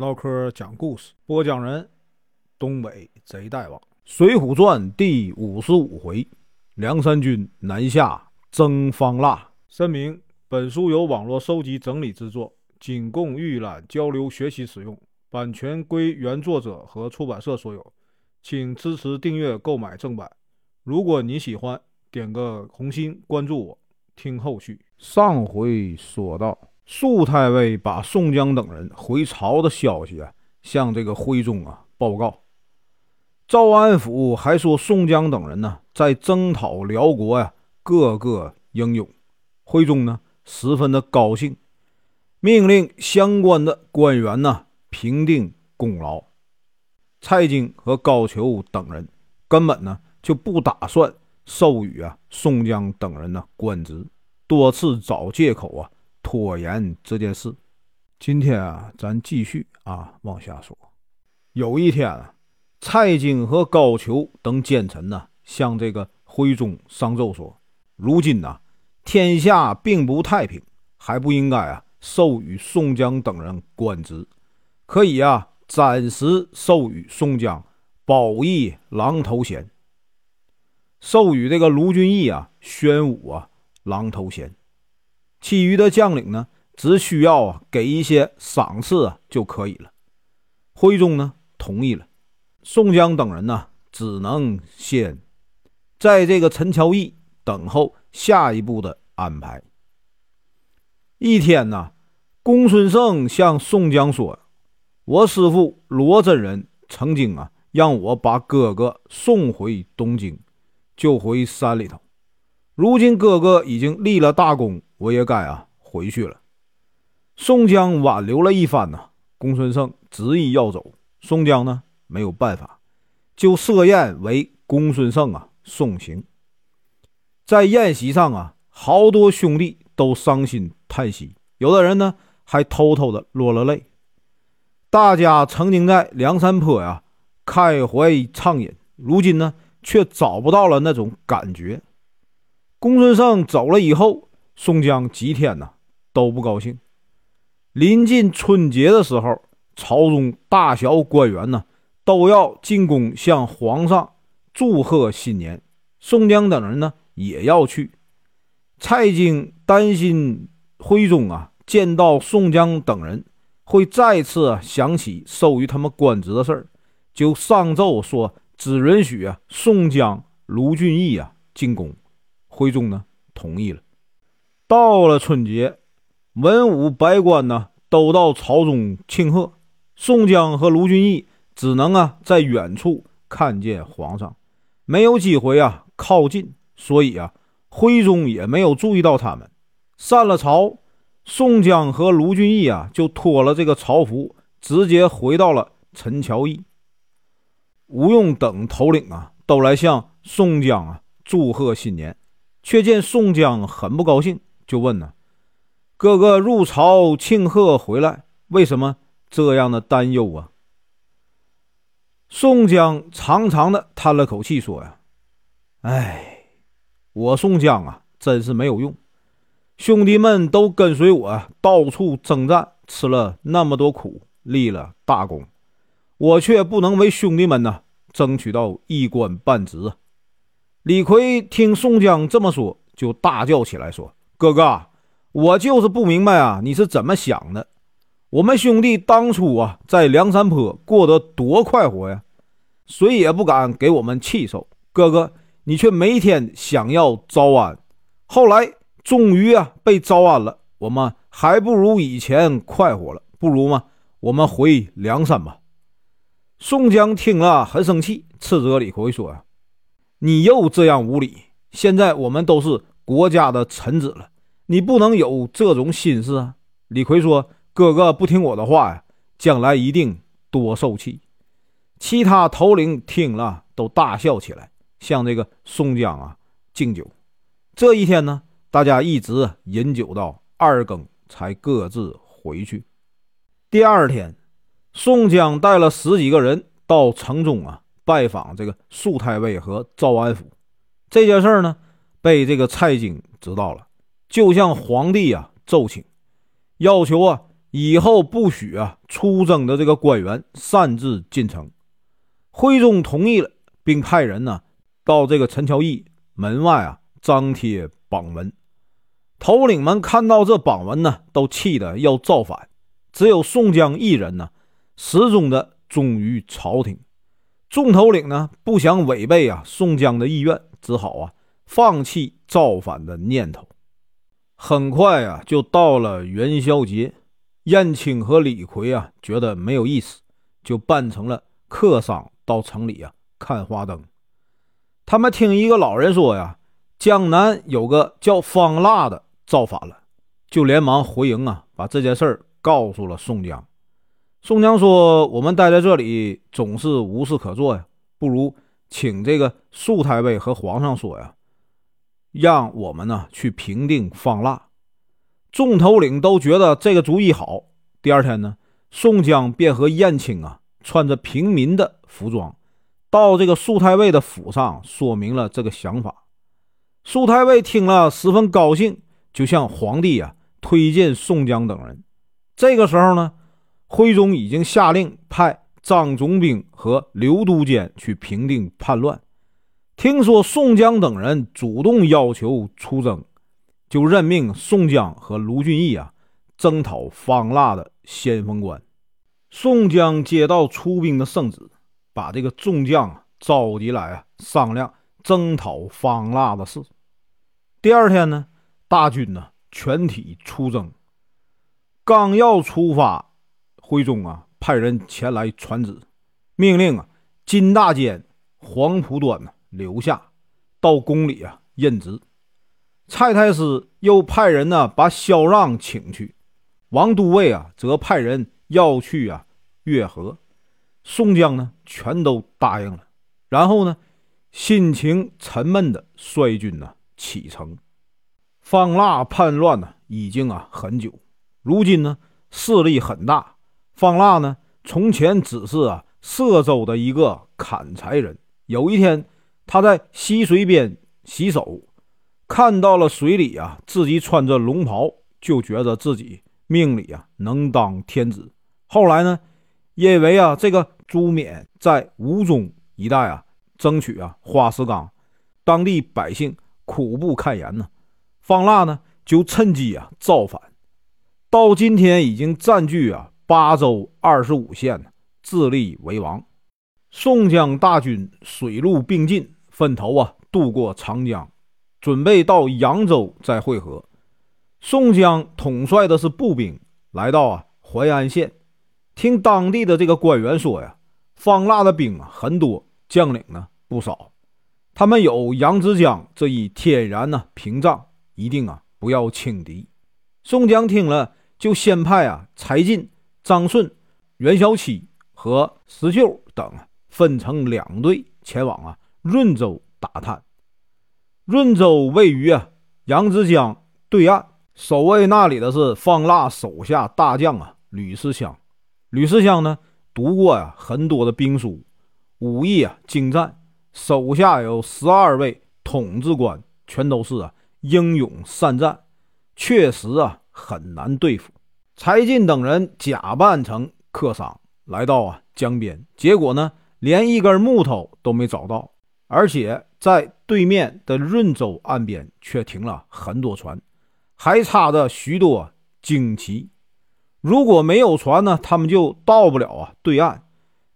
唠嗑讲故事，播讲人：东北贼大王，《水浒传》第五十五回：梁山军南下征方腊。声明：本书由网络收集整理制作，仅供预览、交流、学习使用，版权归原作者和出版社所有，请支持订阅、购买正版。如果你喜欢，点个红心，关注我，听后续。上回说到。苏太尉把宋江等人回朝的消息啊，向这个徽宗啊报告。赵安府还说宋江等人呢，在征讨辽国呀，个个英勇。徽宗呢，十分的高兴，命令相关的官员呢评定功劳。蔡京和高俅等人根本呢就不打算授予啊宋江等人的官职，多次找借口啊。拖延这件事，今天啊，咱继续啊往下说。有一天啊，蔡京和高俅等奸臣呢，向这个徽宗上奏说：如今呐，天下并不太平，还不应该啊授予宋江等人官职，可以啊暂时授予宋江保义郎头衔，授予这个卢俊义啊宣武啊郎头衔。其余的将领呢，只需要啊给一些赏赐啊就可以了。徽宗呢同意了，宋江等人呢只能先在这个陈桥驿等候下一步的安排。一天呢，公孙胜向宋江说：“我师父罗真人曾经啊让我把哥哥送回东京，就回山里头。如今哥哥已经立了大功。”我也该啊回去了。宋江挽留了一番呢，公孙胜执意要走，宋江呢没有办法，就设宴为公孙胜啊送行。在宴席上啊，好多兄弟都伤心叹息，有的人呢还偷偷的落了泪。大家曾经在梁山坡呀开怀畅饮，如今呢却找不到了那种感觉。公孙胜走了以后。宋江几天呢都不高兴。临近春节的时候，朝中大小官员呢都要进宫向皇上祝贺新年。宋江等人呢也要去。蔡京担心徽宗啊见到宋江等人会再次想起授予他们官职的事儿，就上奏说只允许啊宋江、卢俊义啊进宫。徽宗呢同意了。到了春节，文武百官呢都到朝中庆贺，宋江和卢俊义只能啊在远处看见皇上，没有机会啊靠近，所以啊徽宗也没有注意到他们。散了朝，宋江和卢俊义啊就脱了这个朝服，直接回到了陈桥驿。吴用等头领啊都来向宋江啊祝贺新年，却见宋江很不高兴。就问呢，哥哥入朝庆贺回来，为什么这样的担忧啊？宋江长长的叹了口气，说呀：“哎，我宋江啊，真是没有用。兄弟们都跟随我到处征战，吃了那么多苦，立了大功，我却不能为兄弟们呢争取到一官半职啊。”李逵听宋江这么说，就大叫起来，说。哥哥，我就是不明白啊，你是怎么想的？我们兄弟当初啊，在梁山坡过得多快活呀，谁也不敢给我们气受。哥哥，你却每天想要招安，后来终于啊被招安了，我们还不如以前快活了。不如嘛，我们回梁山吧。宋江听了很生气，斥责李逵说：“呀，你又这样无礼！现在我们都是国家的臣子了。”你不能有这种心思啊！李逵说：“哥哥不听我的话呀，将来一定多受气。”其他头领听了都大笑起来，向这个宋江啊敬酒。这一天呢，大家一直饮酒到二更，才各自回去。第二天，宋江带了十几个人到城中啊拜访这个肃太尉和赵安府。这件事呢，被这个蔡京知道了。就向皇帝啊奏请，要求啊以后不许啊出征的这个官员擅自进城。徽宗同意了，并派人呢到这个陈桥驿门外啊张贴榜文。头领们看到这榜文呢，都气得要造反。只有宋江一人呢，始终的忠于朝廷。众头领呢不想违背啊宋江的意愿，只好啊放弃造反的念头。很快啊，就到了元宵节。燕青和李逵啊，觉得没有意思，就扮成了客商到城里啊看花灯。他们听一个老人说呀，江南有个叫方腊的造反了，就连忙回营啊，把这件事儿告诉了宋江。宋江说：“我们待在这里总是无事可做呀，不如请这个肃太尉和皇上说呀，让我们呢去平定方腊。”众头领都觉得这个主意好。第二天呢，宋江便和燕青啊，穿着平民的服装，到这个苏太尉的府上，说明了这个想法。苏太尉听了十分高兴，就向皇帝啊推荐宋江等人。这个时候呢，徽宗已经下令派张总兵和刘都监去平定叛乱。听说宋江等人主动要求出征。就任命宋江和卢俊义啊，征讨方腊的先锋官。宋江接到出兵的圣旨，把这个众将召集来啊，商量征讨方腊的事。第二天呢，大军呢全体出征。刚要出发，徽宗啊派人前来传旨，命令啊金大坚、黄埔端呢留下，到宫里啊任职。蔡太师又派人呢把萧让请去，王都尉啊则派人要去啊月河，宋江呢全都答应了，然后呢心情沉闷的率军呢启程。方腊叛乱呢已经啊很久，如今呢势力很大。方腊呢从前只是啊歙州的一个砍柴人，有一天他在溪水边洗手。看到了水里啊，自己穿着龙袍，就觉得自己命里啊能当天子。后来呢，因为啊这个朱冕在吴中一带啊争取啊花石纲，当地百姓苦不堪言呢。方腊呢就趁机啊造反，到今天已经占据啊八州二十五县，自立为王。宋江大军水陆并进，分头啊渡过长江。准备到扬州再会合。宋江统帅的是步兵，来到啊淮安县，听当地的这个官员说呀，方腊的兵啊很多，将领呢不少，他们有扬子江这一天然呢屏障，一定啊不要轻敌。宋江听了，就先派啊柴进、张顺、袁小七和石秀等分成两队前往啊润州打探。润州位于啊扬子江对岸，守卫那里的是方腊手下大将啊吕世香。吕世香呢读过呀很多的兵书，武艺啊精湛，手下有十二位统治官，全都是啊英勇善战，确实啊很难对付。柴进等人假扮成客商来到啊江边，结果呢连一根木头都没找到，而且。在对面的润州岸边，却停了很多船，还插着许多旌旗。如果没有船呢，他们就到不了啊对岸，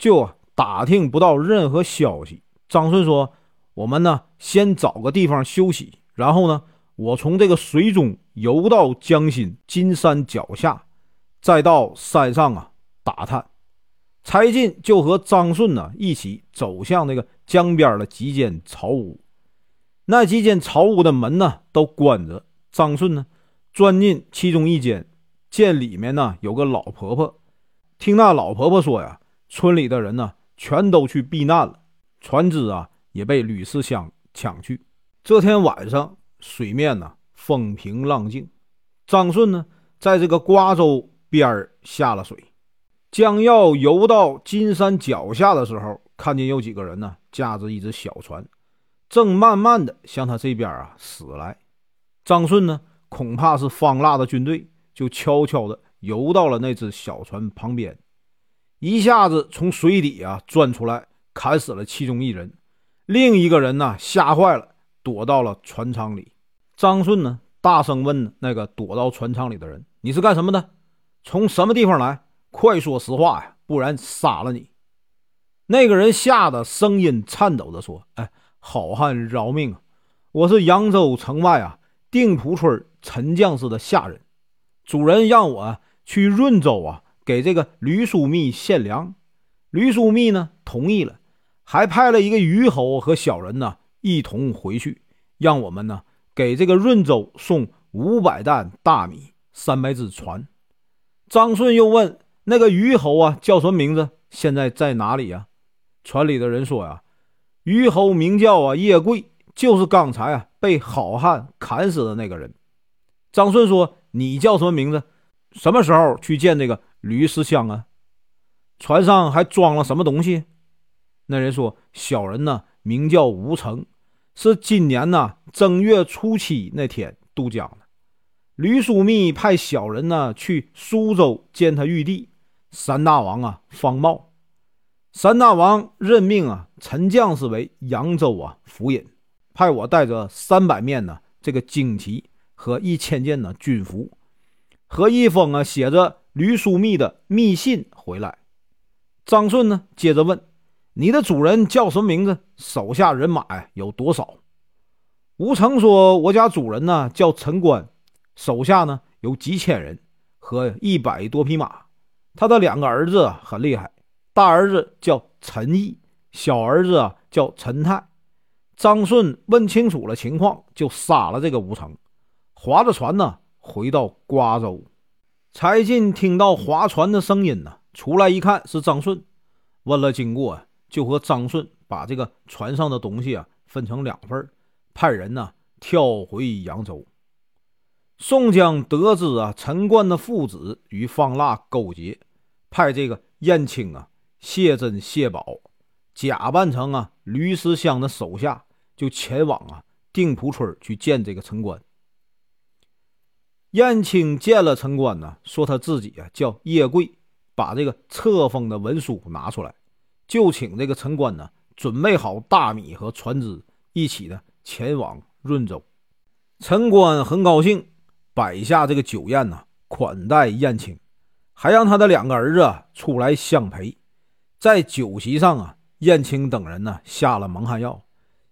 就打听不到任何消息。张顺说：“我们呢，先找个地方休息，然后呢，我从这个水中游到江心金山脚下，再到山上啊打探。”柴进就和张顺呢一起走向那个江边的几间草屋，那几间草屋的门呢都关着。张顺呢钻进其中一间，见里面呢有个老婆婆，听那老婆婆说呀，村里的人呢全都去避难了，船只啊也被吕四香抢去。这天晚上水面呢风平浪静，张顺呢在这个瓜州边儿下了水。将要游到金山脚下的时候，看见有几个人呢，驾着一只小船，正慢慢的向他这边啊驶来。张顺呢，恐怕是方腊的军队，就悄悄的游到了那只小船旁边，一下子从水底啊钻出来，砍死了其中一人。另一个人呢，吓坏了，躲到了船舱里。张顺呢，大声问那个躲到船舱里的人：“你是干什么的？从什么地方来？快说实话呀，不然杀了你！”那个人吓得声音颤抖地说：“哎，好汉饶命啊！我是扬州城外啊定浦村陈将士的下人，主人让我去润州啊给这个吕书密献粮，吕书密呢同意了，还派了一个虞侯和小人呢一同回去，让我们呢给这个润州送五百担大米、三百只船。”张顺又问那个虞侯啊叫什么名字？现在在哪里呀？船里的人说呀，虞侯名叫啊叶贵，就是刚才啊被好汉砍死的那个人。张顺说：“你叫什么名字？什么时候去见这个吕思香啊？船上还装了什么东西？”那人说：“小人呢名叫吴成，是今年呢正月初七那天渡江的。吕书密派小人呢去苏州见他玉帝三大王啊方茂。”三大王任命啊，陈将士为扬州啊府尹，派我带着三百面呢这个旌旗和一千件呢军服，和一封啊写着吕书密的密信回来。张顺呢接着问：“你的主人叫什么名字？手下人马呀有多少？”吴成说：“我家主人呢叫陈官，手下呢有几千人和一百多匹马，他的两个儿子很厉害。”大儿子叫陈毅，小儿子叫陈泰。张顺问清楚了情况，就杀了这个吴成，划着船呢回到瓜州。柴进听到划船的声音呢，出来一看是张顺，问了经过，就和张顺把这个船上的东西啊分成两份，派人呢跳回扬州。宋江得知啊陈冠的父子与方腊勾结，派这个燕青啊。谢珍、谢宝假扮成啊吕思香的手下，就前往啊定浦村去见这个陈官。燕青见了陈官呢，说他自己啊叫叶贵，把这个册封的文书拿出来，就请这个陈官呢准备好大米和船只，一起呢前往润州。陈官很高兴，摆下这个酒宴呢款待燕青，还让他的两个儿子出来相陪。在酒席上啊，燕青等人呢下了蒙汗药，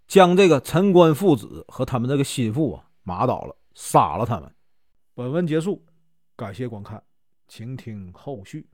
将这个陈官父子和他们这个心腹啊麻倒了，杀了他们。本文结束，感谢观看，请听后续。